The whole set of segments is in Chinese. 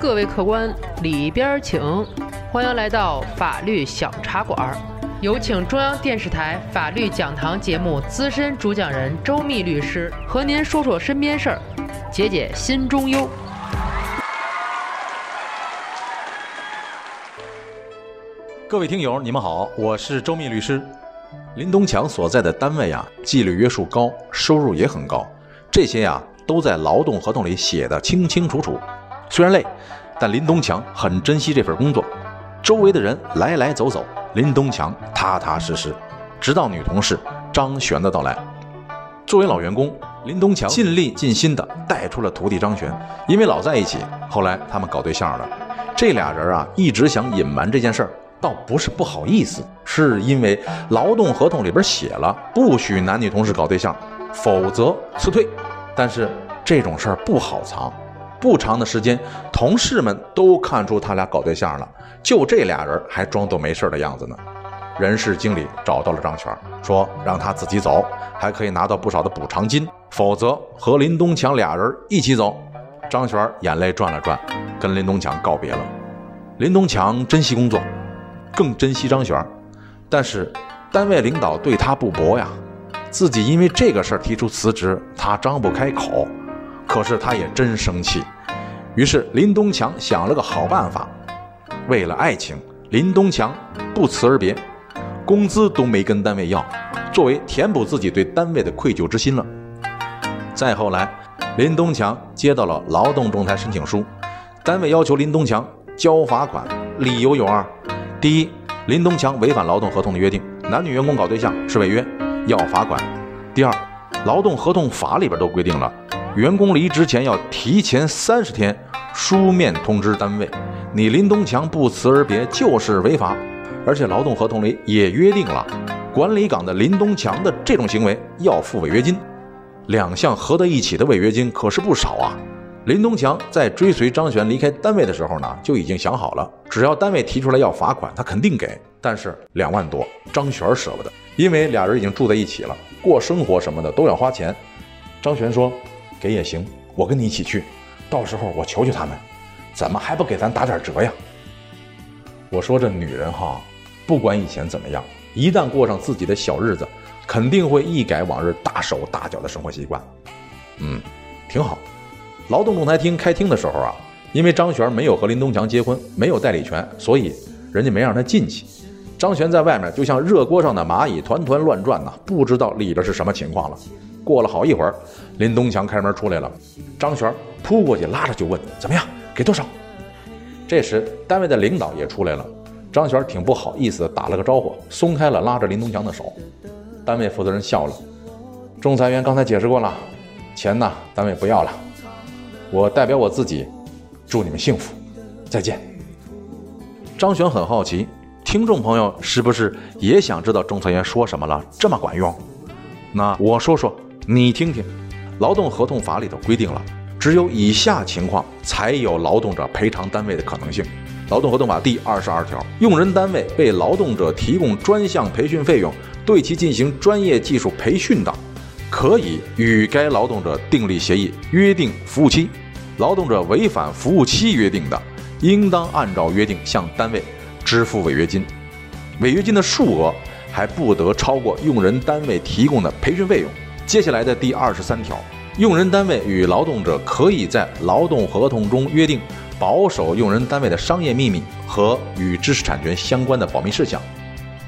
各位客官，里边请！欢迎来到法律小茶馆，有请中央电视台法律讲堂节目资深主讲人周密律师和您说说身边事儿，解解心中忧。各位听友，你们好，我是周密律师。林东强所在的单位呀，纪律约束高，收入也很高，这些呀都在劳动合同里写的清清楚楚。虽然累，但林东强很珍惜这份工作。周围的人来来走走，林东强踏踏实实。直到女同事张璇的到来，作为老员工，林东强尽力尽心地带出了徒弟张璇。因为老在一起，后来他们搞对象了。这俩人啊，一直想隐瞒这件事儿，倒不是不好意思，是因为劳动合同里边写了不许男女同事搞对象，否则辞退。但是这种事儿不好藏。不长的时间，同事们都看出他俩搞对象了，就这俩人还装作没事的样子呢。人事经理找到了张全，说让他自己走，还可以拿到不少的补偿金，否则和林东强俩人一起走。张全眼泪转了转，跟林东强告别了。林东强珍惜工作，更珍惜张璇，但是单位领导对他不薄呀，自己因为这个事儿提出辞职，他张不开口。可是他也真生气，于是林东强想了个好办法，为了爱情，林东强不辞而别，工资都没跟单位要，作为填补自己对单位的愧疚之心了。再后来，林东强接到了劳动仲裁申请书，单位要求林东强交罚款，理由有二：第一，林东强违反劳动合同的约定，男女员工搞对象是违约，要罚款；第二，劳动合同法里边都规定了。员工离职前要提前三十天书面通知单位，你林东强不辞而别就是违法，而且劳动合同里也约定了，管理岗的林东强的这种行为要付违约金，两项合在一起的违约金可是不少啊。林东强在追随张璇离开单位的时候呢，就已经想好了，只要单位提出来要罚款，他肯定给。但是两万多，张璇舍不得，因为俩人已经住在一起了，过生活什么的都要花钱。张璇说。给也行，我跟你一起去，到时候我求求他们，怎么还不给咱打点折呀？我说这女人哈，不管以前怎么样，一旦过上自己的小日子，肯定会一改往日大手大脚的生活习惯。嗯，挺好。劳动仲裁庭开庭的时候啊，因为张璇没有和林东强结婚，没有代理权，所以人家没让他进去。张璇在外面就像热锅上的蚂蚁，团团乱转呐，不知道里边是什么情况了。过了好一会儿，林东强开门出来了，张璇扑过去拉着就问：“怎么样？给多少？”这时单位的领导也出来了，张璇挺不好意思的打了个招呼，松开了拉着林东强的手。单位负责人笑了：“仲裁员刚才解释过了，钱呢，单位不要了。我代表我自己，祝你们幸福，再见。”张璇很好奇，听众朋友是不是也想知道仲裁员说什么了？这么管用？那我说说。你听听，劳动合同法里头规定了，只有以下情况才有劳动者赔偿单位的可能性。劳动合同法第二十二条，用人单位为劳动者提供专项培训费用，对其进行专业技术培训的，可以与该劳动者订立协议，约定服务期。劳动者违反服务期约定的，应当按照约定向单位支付违约金，违约金的数额还不得超过用人单位提供的培训费用。接下来的第二十三条，用人单位与劳动者可以在劳动合同中约定保守用人单位的商业秘密和与知识产权相关的保密事项。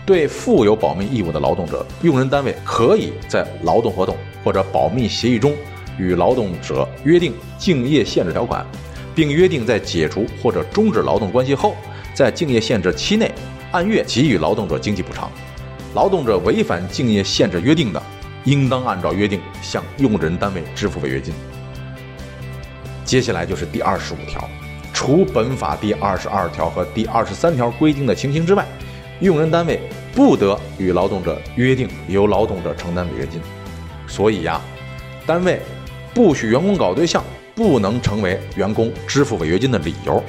对负有保密义务的劳动者，用人单位可以在劳动合同或者保密协议中与劳动者约定竞业限制条款，并约定在解除或者终止劳动关系后，在竞业限制期内按月给予劳动者经济补偿。劳动者违反竞业限制约定的，应当按照约定向用人单位支付违约金。接下来就是第二十五条，除本法第二十二条和第二十三条规定的情形之外，用人单位不得与劳动者约定由劳动者承担违约金。所以呀，单位不许员工搞对象，不能成为员工支付违约金的理由。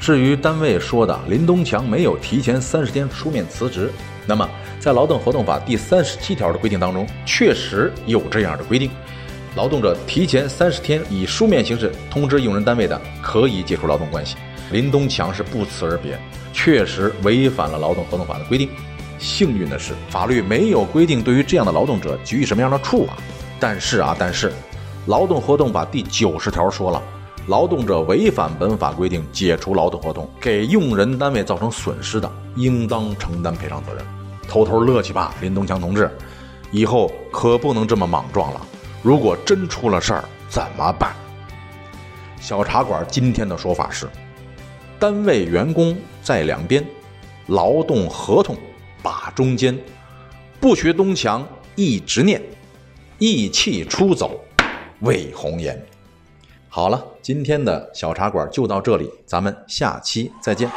至于单位说的林东强没有提前三十天书面辞职，那么。在劳动合同法第三十七条的规定当中，确实有这样的规定：劳动者提前三十天以书面形式通知用人单位的，可以解除劳动关系。林东强是不辞而别，确实违反了劳动合同法的规定。幸运的是，法律没有规定对于这样的劳动者给予什么样的处罚。但是啊，但是，劳动合同法第九十条说了，劳动者违反本法规定解除劳动合同，给用人单位造成损失的，应当承担赔偿责任。偷偷乐去吧，林东强同志，以后可不能这么莽撞了。如果真出了事儿怎么办？小茶馆今天的说法是：单位员工在两边，劳动合同把中间，不学东墙一直念，意气出走为红颜。好了，今天的小茶馆就到这里，咱们下期再见。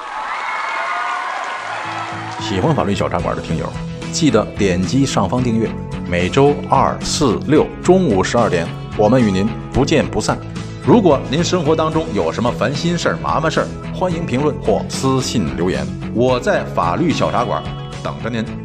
喜欢法律小茶馆的听友，记得点击上方订阅。每周二、四、六中午十二点，我们与您不见不散。如果您生活当中有什么烦心事儿、麻烦事儿，欢迎评论或私信留言，我在法律小茶馆等着您。